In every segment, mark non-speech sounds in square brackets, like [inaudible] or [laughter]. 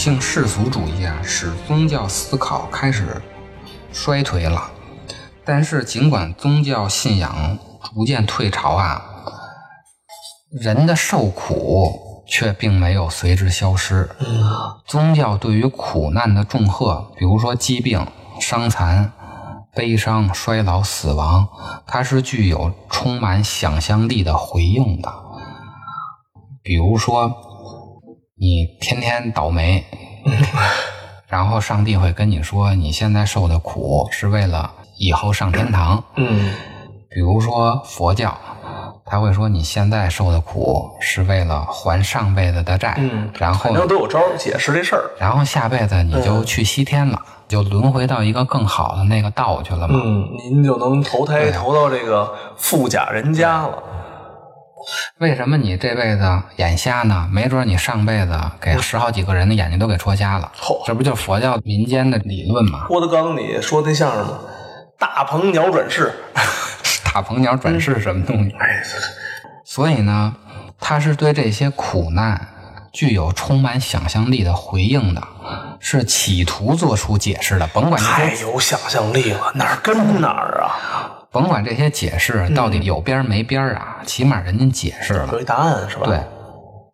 性世俗主义啊，使宗教思考开始衰退了。但是，尽管宗教信仰逐渐退潮啊，人的受苦却并没有随之消失。宗教对于苦难的重贺，比如说疾病、伤残、悲伤、衰老、死亡，它是具有充满想象力的回应的。比如说，你天天倒霉，然后上帝会跟你说，你现在受的苦是为了以后上天堂。嗯比如说佛教，他会说你现在受的苦是为了还上辈子的债，嗯，然后反正都有招解释这事儿。然后下辈子你就去西天了，就轮回到一个更好的那个道去了嘛。嗯，您就能投胎投到这个富甲人家了。为什么你这辈子眼瞎呢？没准你上辈子给十好几个人的眼睛都给戳瞎了。嚯这不就佛教民间的理论吗？郭德纲里说那相声吗？大鹏鸟转世。[laughs] 大鹏鸟转世什么东西？哎，所以呢，他是对这些苦难具有充满想象力的回应的，是企图做出解释的。甭管，太有想象力了，哪儿跟哪儿啊？甭管这些解释到底有边儿没边儿啊，起码人家解释了。有一答案是吧？对，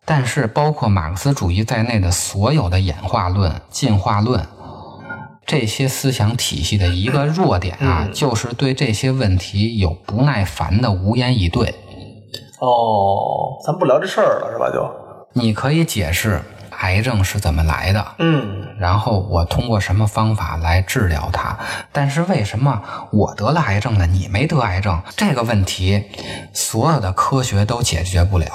但是包括马克思主义在内的所有的演化论、进化论这些思想体系的一个弱点啊，就是对这些问题有不耐烦的无言以对。哦，咱不聊这事儿了是吧？就你可以解释癌症是怎么来的，嗯，然后我通过什么方法来治疗它。但是为什么我得了癌症了，你没得癌症？这个问题，所有的科学都解决不了，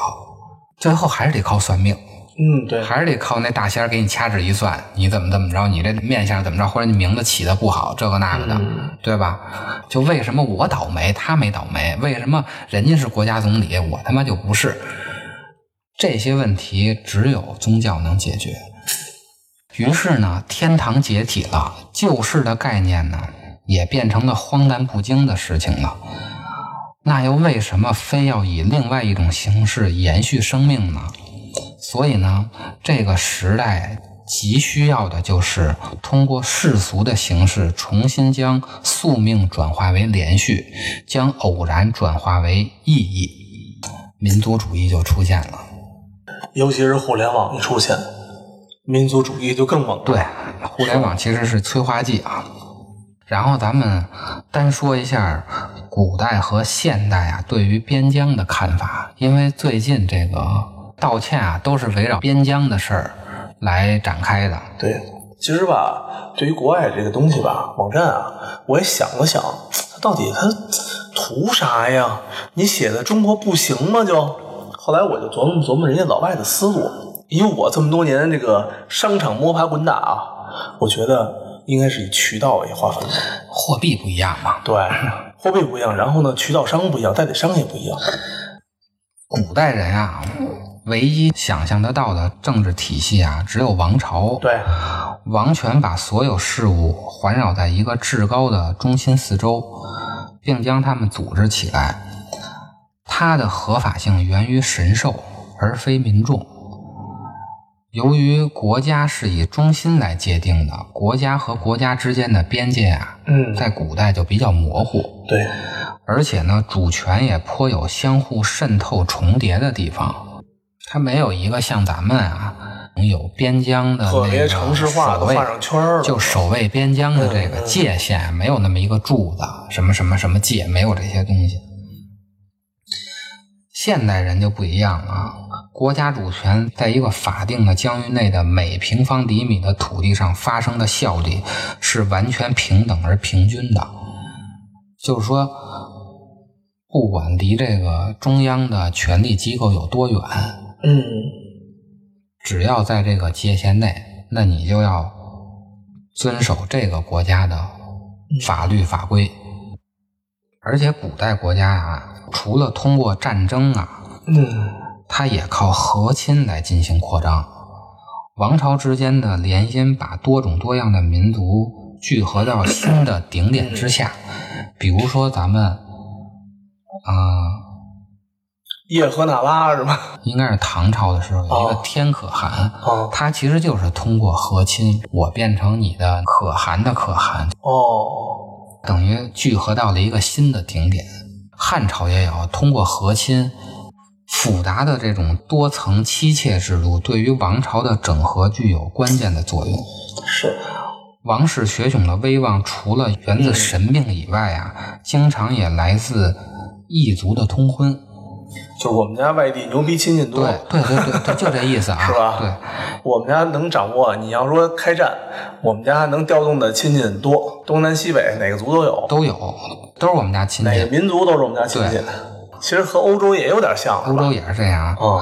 最后还是得靠算命。嗯，对，还是得靠那大仙儿给你掐指一算，你怎么怎么着，你这面相怎么着，或者你名字起的不好，这个那个的，对吧？就为什么我倒霉，他没倒霉？为什么人家是国家总理，我他妈就不是？这些问题只有宗教能解决。于是呢，天堂解体了，救世的概念呢，也变成了荒诞不经的事情了。那又为什么非要以另外一种形式延续生命呢？所以呢，这个时代急需要的就是通过世俗的形式，重新将宿命转化为连续，将偶然转化为意义，民族主义就出现了。尤其是互联网一出现，民族主义就更猛了。对，互联网其实是催化剂啊。然后咱们单说一下古代和现代啊对于边疆的看法，因为最近这个道歉啊都是围绕边疆的事儿来展开的。对，其实吧，对于国外这个东西吧，网站啊，我也想了想，它到底它图啥呀？你写的中国不行吗？就后来我就琢磨琢磨人家老外的思路，以我这么多年这个商场摸爬滚打啊，我觉得应该是以渠道为划分的。货币不一样嘛，对，货币不一样，然后呢，渠道商不一样，代理商也不一样。古代人啊，唯一想象得到的政治体系啊，只有王朝。对，王权把所有事物环绕在一个至高的中心四周，并将它们组织起来。它的合法性源于神授，而非民众。由于国家是以中心来界定的，国家和国家之间的边界啊，嗯，在古代就比较模糊。对，而且呢，主权也颇有相互渗透重叠的地方。它没有一个像咱们啊有边疆的那个城市化就守卫边疆的这个界限，没有那么一个柱子，什么什么什么界，没有这些东西。现代人就不一样了啊，国家主权在一个法定的疆域内的每平方厘米的土地上发生的效力是完全平等而平均的，就是说，不管离这个中央的权力机构有多远，嗯。只要在这个界限内，那你就要遵守这个国家的法律法规。而且古代国家啊，除了通过战争啊，嗯它也靠和亲来进行扩张。王朝之间的联姻把多种多样的民族聚合到新的顶点之下。比如说咱们，啊、叶赫那拉是吧？应该是唐朝的时候有一个哦天可汗，哦它其实就是通过和亲，我变成你的可汗的可汗，哦，等于聚合到了一个新的顶点。汉朝也有通过和亲，复杂的这种多层妻妾制度，对于王朝的整合具有关键的作用。是，王室血统的威望，除了源自神命以外啊，经常也来自异族的通婚。就我们家外地牛逼亲戚多，对对对就这意思啊，[laughs] 是吧？对，我们家能掌握。你要说开战，我们家能调动的亲戚多，东南西北哪个族都有，都有，都是我们家亲戚哪个。民族都是我们家亲戚。其实和欧洲也有点像，欧洲也是这样啊，嗯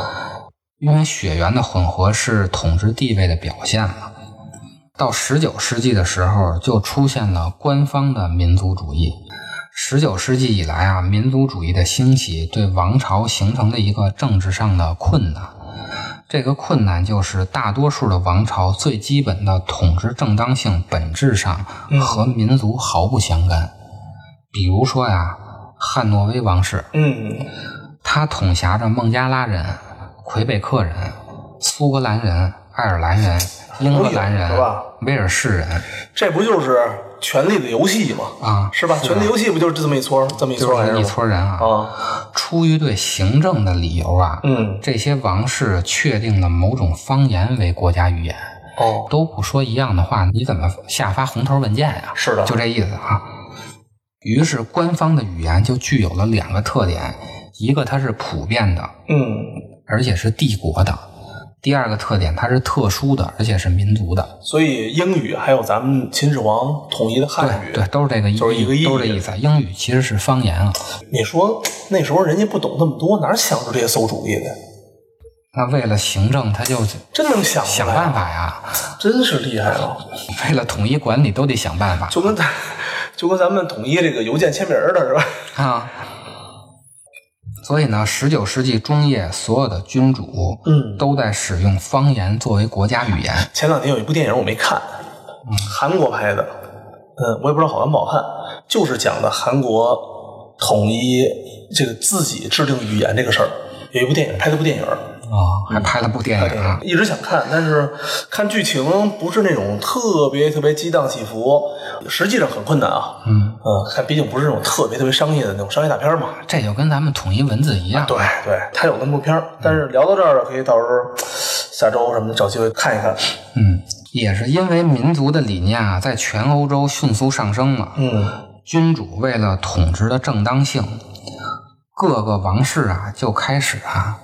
因为血缘的混合是统治地位的表现嘛。到十九世纪的时候，就出现了官方的民族主义。十九世纪以来啊，民族主义的兴起对王朝形成的一个政治上的困难。这个困难就是大多数的王朝最基本的统治正当性本质上和民族毫不相干。比如说呀，汉诺威王室，嗯他统辖着孟加拉人、魁北克人、苏格兰人、爱尔兰人、英格兰人、威尔士人这不就是权力的游戏嘛？啊，是吧？权力游戏不就是这么一撮儿这么一撮儿就是一？撮人啊。啊，出于对行政的理由啊，嗯这些王室确定了某种方言为国家语言，哦，都不说一样的话，你怎么下发红头文件呀、是的就这意思啊。于是，官方的语言就具有了两个特点：一个它是普遍的，嗯而且是帝国的；第二个特点，它是特殊的，而且是民族的。所以英语还有咱们秦始皇统一的汉语，对，都是这个意，就是一个意都是这意思。英语其实是方言啊。你说那时候人家不懂那么多，哪想出这些馊主意的？那为了行政，他就真能想想办，法呀。真是厉害了。[laughs] 为了统一管理，都得想办法就跟咱就跟咱们统一这个邮件签名儿的是吧？啊。所以呢，十九世纪中叶，所有的君主嗯都在使用方言作为国家语言。前两天有一部电影我没看，韩国拍的，嗯，我也不知道好看不好看，就是讲的韩国统一这个自己制定语言这个事儿。有一部电影拍的部电影，哦，还拍了部电影啊。一直想看，但是看剧情不是那种特别特别激荡起伏，实际上很困难啊。嗯，嗯，看毕竟不是那种特别特别商业的那种商业大片嘛。这就跟咱们统一文字一样。对对，它有那么部片儿，但是聊到这儿了，可以到时候下周什么的找机会看一看。嗯，也是因为民族的理念啊，在全欧洲迅速上升嘛。嗯君主为了统治的正当性，各个王室啊就开始啊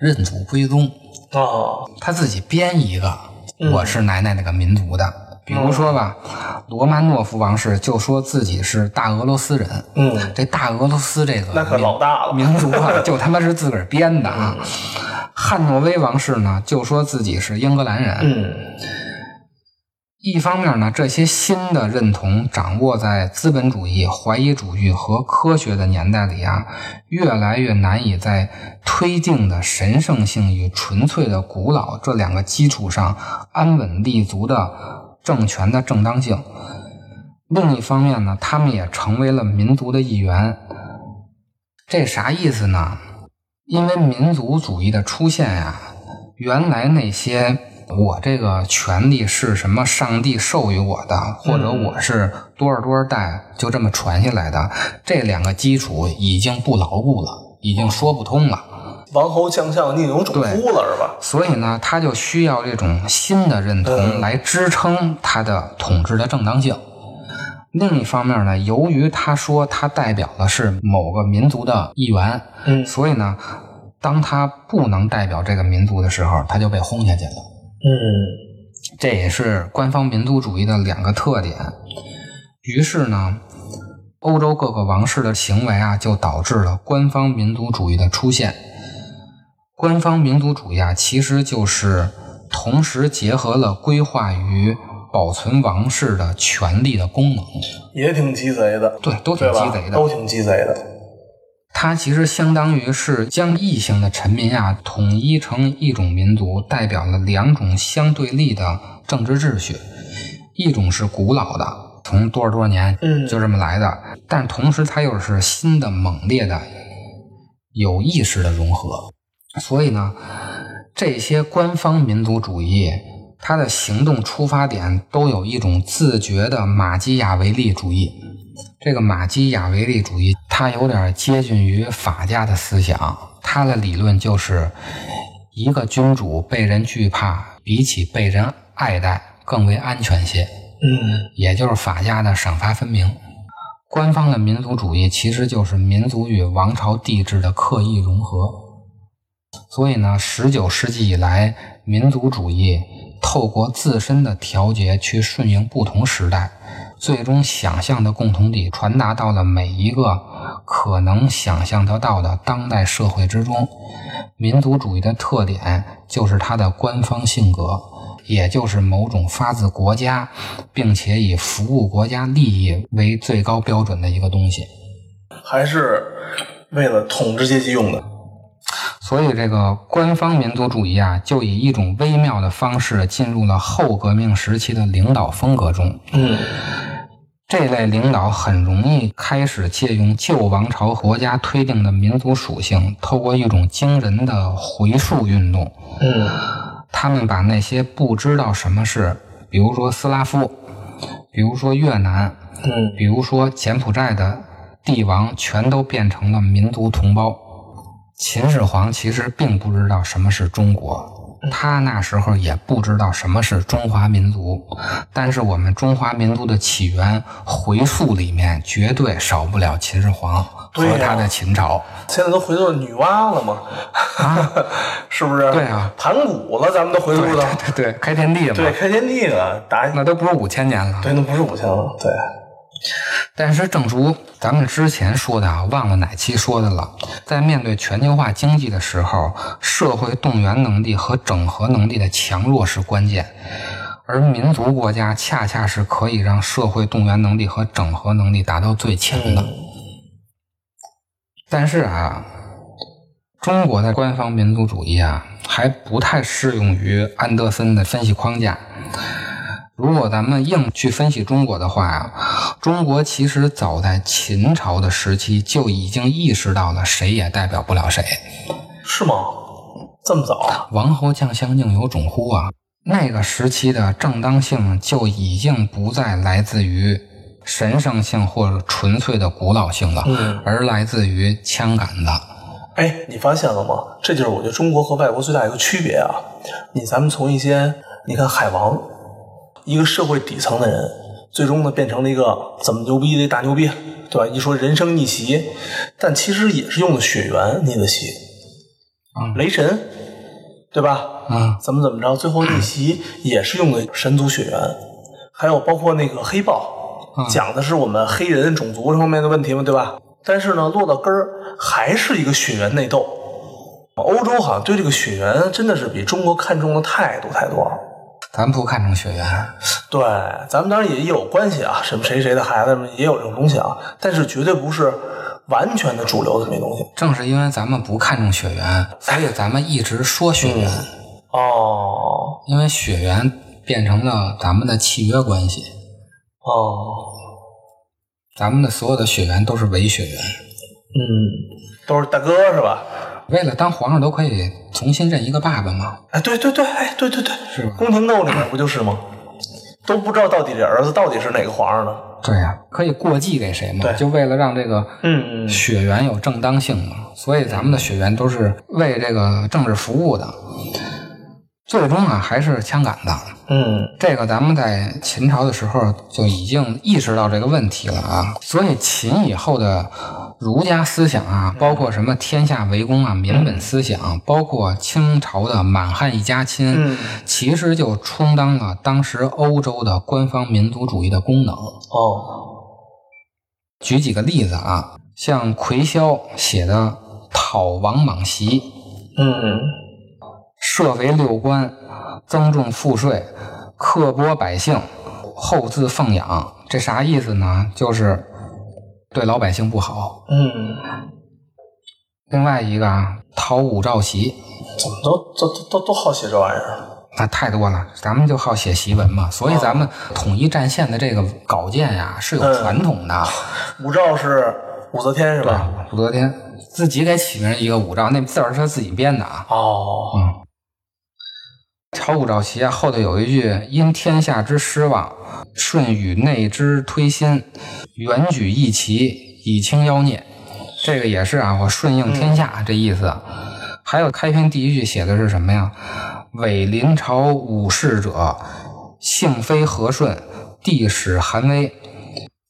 认祖归宗，哦，他自己编一个，嗯我是哪哪哪个民族的。比如说吧，罗曼诺夫王室就说自己是大俄罗斯人。嗯，这大俄罗斯这个那可民老大了。民族啊，[laughs] 就他妈是自个儿编的啊。汉诺威王室呢，就说自己是英格兰人。嗯一方面呢，这些新的认同掌握在资本主义、怀疑主义和科学的年代里啊，越来越难以在推进的神圣性与纯粹的古老这两个基础上安稳立足的政权的正当性。另一方面呢，他们也成为了民族的一员。这啥意思呢？因为民族主义的出现呀、原来那些我这个权利是什么上帝授予我的，或者我是多少多少代就这么传下来的，这两个基础已经不牢固了，已经说不通了。王侯将相宁有种乎了是吧？所以呢，他就需要这种新的认同嗯来支撑他的统治的正当性。另一方面呢，由于他说他代表的是某个民族的一员，嗯所以呢，当他不能代表这个民族的时候，他就被轰下去了。嗯这也是官方民族主义的两个特点。于是呢，欧洲各个王室的行为啊，就导致了官方民族主义的出现。官方民族主义啊，其实就是同时结合了规划与保存王室的权力的功能。也挺鸡贼的，对，都挺鸡贼的。都挺鸡贼的。它其实相当于是将异性的臣民啊统一成一种民族，代表了两种相对立的政治秩序，一种是古老的，从多少多少年嗯就这么来的，但同时它又是新的、猛烈的、有意识的融合。所以呢，这些官方民族主义，它的行动出发点都有一种自觉的马基雅维利主义。这个马基雅维利主义，它有点接近于法家的思想。他的理论就是，一个君主被人惧怕，比起被人爱戴更为安全些。嗯也就是法家的赏罚分明。官方的民族主义其实就是民族与王朝帝制的刻意融合。所以呢，十九世纪以来，民族主义透过自身的调节去顺应不同时代，最终想象的共同体传达到了每一个可能想象得到的当代社会之中。民族主义的特点就是它的官方性格，也就是某种发自国家，并且以服务国家利益为最高标准的一个东西。还是为了统治阶级用的。所以，这个官方民族主义啊，就以一种微妙的方式进入了后革命时期的领导风格中。嗯这类领导很容易开始借用旧王朝国家推定的民族属性，透过一种惊人的回溯运动，嗯他们把那些不知道什么是，比如说斯拉夫，比如说越南，嗯比如说柬埔寨的帝王，全都变成了民族同胞。秦始皇其实并不知道什么是中国，他那时候也不知道什么是中华民族。但是我们中华民族的起源回溯里面，绝对少不了秦始皇和他的秦朝。现在都回到女娲了吗？[laughs] 是不是？啊对啊，盘古了，咱们都回溯到对对，开天地对嘛，开天地了，打那都不是五千年了。对，那不是五千了，对，但是，正如咱们之前说的啊，忘了哪期说的了，在面对全球化经济的时候，社会动员能力和整合能力的强弱是关键，而民族国家恰恰是可以让社会动员能力和整合能力达到最强的。但是啊，中国的官方民族主义啊，还不太适用于安德森的分析框架。如果咱们硬去分析中国的话呀，中国其实早在秦朝的时期就已经意识到了谁也代表不了谁。是吗？这么早？王侯将相宁有种乎啊！那个时期的正当性就已经不再来自于神圣性或者纯粹的古老性了，嗯而来自于枪杆子。哎，你发现了吗？这就是我觉得中国和外国最大一个区别啊！你咱们从一些，你看海王，一个社会底层的人，最终呢变成了一个怎么牛逼的大牛逼，对吧？一说人生逆袭，但其实也是用的血缘逆的袭，嗯雷神，对吧？啊，怎么怎么着，最后逆袭也是用的神族血缘，还有包括那个黑豹，嗯讲的是我们黑人种族方面的问题嘛，对吧？但是呢，落到根儿还是一个血缘内斗。欧洲好像对这个血缘真的是比中国看重的太多太多了。咱不看重血缘，对，咱们当然也有关系啊，什么谁谁的孩子们也有这种东西啊，但是绝对不是完全的主流的这么一东西。正是因为咱们不看重血缘，所以咱们一直说血缘，哦因为血缘变成了咱们的契约关系，哦，咱们的所有的血缘都是伪血缘。嗯，都是大哥是吧？为了当皇上都可以重新认一个爸爸吗？哎，对对对，哎，对对对，是吧宫廷斗里面不就是吗？都不知道到底这儿子到底是哪个皇上的。对呀、可以过继给谁嘛？对就为了让这个嗯嗯血缘有正当性嘛。所以咱们的血缘都是为这个政治服务的。最终啊还是枪杆子。嗯。这个咱们在秦朝的时候就已经意识到这个问题了啊，所以秦以后的儒家思想啊，包括什么天下为公啊、民本思想，包括清朝的满汉一家亲，嗯。其实就充当了当时欧洲的官方民族主义的功能。哦。举几个例子啊，像奎萧写的《讨王莽檄》，嗯设为六官，增重赋税，刻剥百姓，厚自奉养。这啥意思呢？就是对老百姓不好。嗯，另外一个啊，讨武曌檄，怎么都都都都都好写这玩意儿？那太多了，咱们就好写檄文嘛。所以咱们统一战线的这个稿件呀是有传统的。[laughs] 武曌是武则天是吧？武则天自己给起名一个武曌，那字儿是他自己编的啊。哦，讨武曌檄啊，后头有一句“因天下之失望，顺与内之推心，远举义旗，以清妖孽”。这个也是啊，我顺应天下、这意思。还有开篇第一句写的是什么呀？“伪临朝武士者，性非和顺，帝使寒微，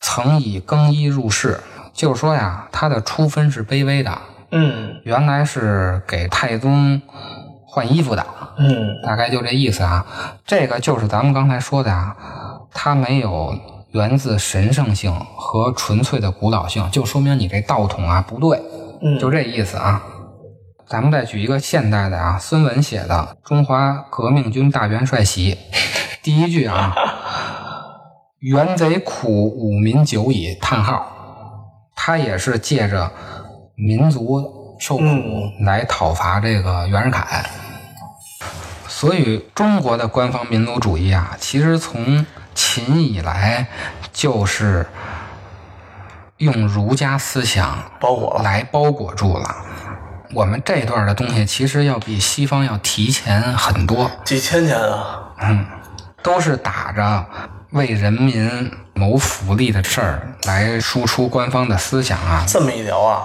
曾以更衣入室。”就是说呀，他的出身是卑微的，嗯原来是给太宗换衣服的。嗯大概就这意思啊。这个就是咱们刚才说的啊，它没有源自神圣性和纯粹的古老性，就说明你这道统啊不对，嗯，就这意思啊。咱们再举一个现代的啊，孙文写的《中华革命军大元帅檄》，第一句啊，“元贼苦，吾民久矣”，叹号，他也是借着民族受苦嗯来讨伐这个袁世凯。所以，中国的官方民族主义啊，其实从秦以来就是用儒家思想包裹。来包裹住了。我们这段的东西其实要比西方要提前很多，几千年啊！嗯都是打着为人民谋福利的事儿来输出官方的思想啊。这么一聊啊，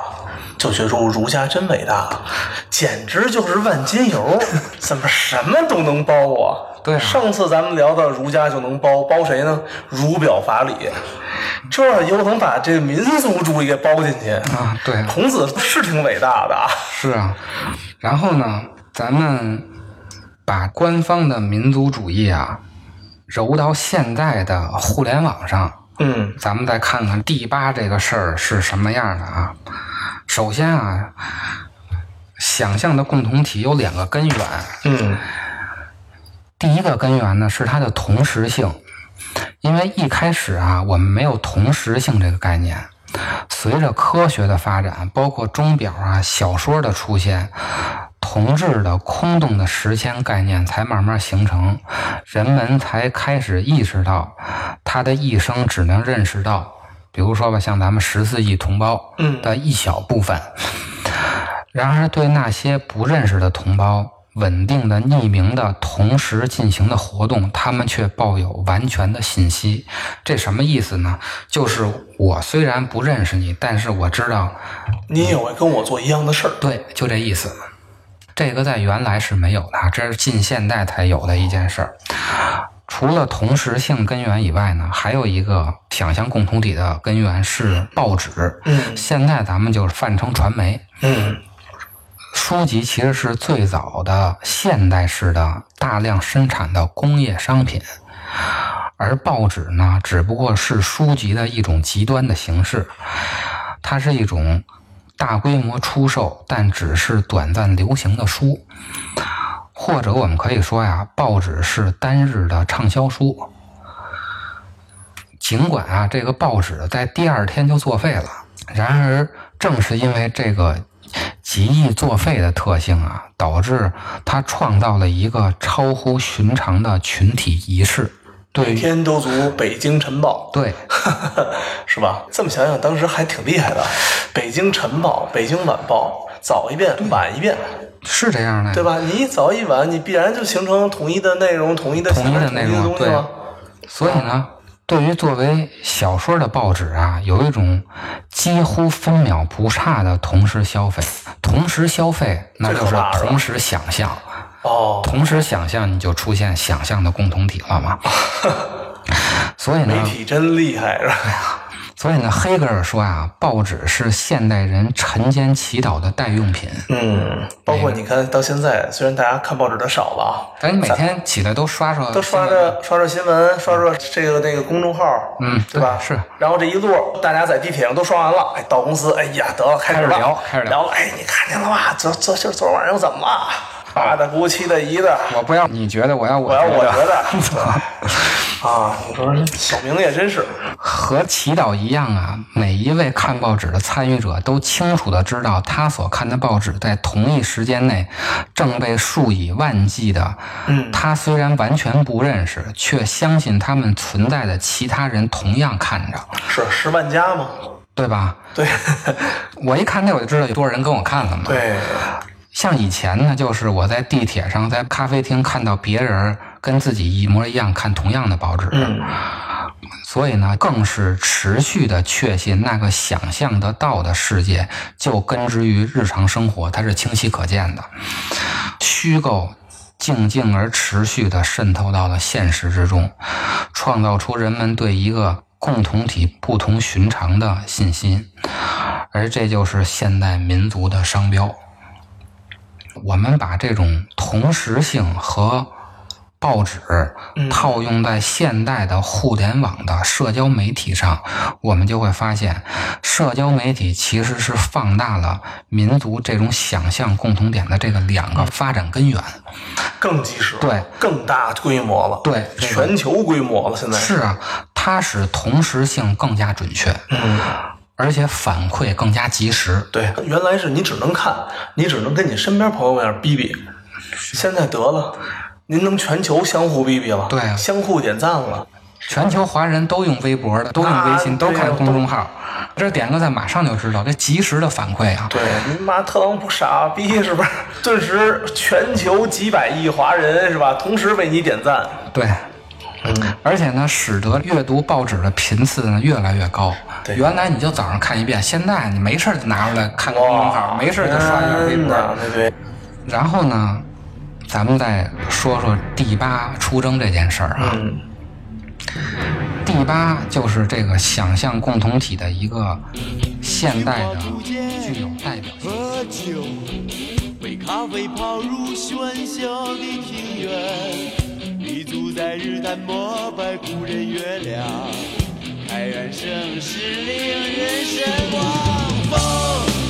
就觉出儒家真伟大，简直就是万金油，怎么什么都能包啊？[laughs] 对啊上次咱们聊到儒家就能包，包谁呢？儒表法理，这又能把这个民族主义给包进去。啊，对啊，孔子是挺伟大的啊。是啊。然后呢，咱们把官方的民族主义啊揉到现在的互联网上，嗯咱们再看看第八这个事儿是什么样的啊？首先啊，想象的共同体有两个根源。嗯第一个根源呢是它的同时性，因为一开始啊，我们没有同时性这个概念。随着科学的发展，包括钟表啊、小说的出现，同质的空洞的时间概念才慢慢形成，人们才开始意识到，他的一生只能认识到，比如说吧，像咱们十四亿同胞嗯的一小部分。[laughs] 然而，对那些不认识的同胞，稳定的、匿名的、同时进行的活动，他们却抱有完全的信息。这什么意思呢？就是我虽然不认识你，但是我知道，你也会跟我做一样的事儿。对，就这意思。这个在原来是没有的，这是近现代才有的一件事儿。除了同时性根源以外呢，还有一个想象共同体的根源是报纸。嗯。现在咱们就泛称传媒。嗯。书籍其实是最早的现代式的大量生产的工业商品，而报纸呢，只不过是书籍的一种极端的形式，它是一种大规模出售但只是短暂流行的书，或者我们可以说呀，报纸是单日的畅销书。尽管啊，这个报纸在第二天就作废了，然而正是因为这个极易作废的特性啊，导致它创造了一个超乎寻常的群体仪式。对每天都读北京晨报，对，[laughs] 是吧？这么想想，当时还挺厉害的。北京晨报、北京晚报，早一遍，晚一遍，是这样的，对吧？你一早一晚，你必然就形成统一的内容、统一的统一的形式内容统一的东西了。所以呢，对于作为小说的报纸啊，有一种几乎分秒不差的同时消费。同时消费，那就是同时想象。哦，同时想象，你就出现想象的共同体了嘛。[laughs] 所以呢媒，体真厉害，是吧？所以呢，黑格尔说啊，报纸是现代人晨间祈祷的代用品。嗯，包括你看到现在，虽然大家看报纸的少了啊，但你每天起来都刷刷，都刷着刷着新闻，刷刷这个那个公众号，嗯对吧？是。然后这一路，大家在地铁上都刷完了，哎，到公司，哎呀，得了，开始了聊开始聊聊了，哎，你看见了吧？昨昨今昨晚上又怎么了？爸的姑七大姨的，我不要你觉得，我要我我要我觉得。得 [laughs] 啊，你说这小明也真是，和祈祷一样啊，每一位看报纸的参与者都清楚的知道，他所看的报纸在同一时间内正被数以万计的，嗯他虽然完全不认识，却相信他们存在的其他人同样看着，是十万加吗？对吧？对 [laughs] 我一看那我就知道有多少人跟我看了嘛。对，像以前呢，就是我在地铁上、在咖啡厅看到别人跟自己一模一样看同样的报纸，嗯所以呢，更是持续的确信那个想象得到的世界就根植于日常生活，它是清晰可见的。虚构静静而持续的渗透到了现实之中，创造出人们对一个共同体不同寻常的信心，而这就是现代民族的商标。我们把这种同时性和报纸套用在现代的互联网的社交媒体上，我们就会发现，社交媒体其实是放大了民族这种想象共同点的这个两个发展根源。更及时，对，更大规模了，对全球规模了，现在是啊，它使同时性更加准确，嗯。而且反馈更加及时。对，原来是你只能看，你只能跟你身边朋友们那样逼逼，现在得了，您能全球相互逼逼了，对啊相互点赞了，全球华人都用微博的，都用微信，都看公众号，这点个赞马上就知道，这及时的反馈啊！对，您妈特朗普傻逼是不是？[laughs] 顿时全球几百亿华人是吧，同时为你点赞，对，嗯，[laughs] 而且呢，使得阅读报纸的频次呢越来越高。对原来你就早上看一遍，现在你没事就拿出来看个公众号，没事就刷一下微博。对对，然后呢，咱们再说说第八出征这件事儿啊。嗯第八就是这个想象共同体的一个现代的具有代表性。喝酒，为咖啡跑入喧嚣的庭院，立足在日坛膜拜古人月亮，开元盛世令人神往。风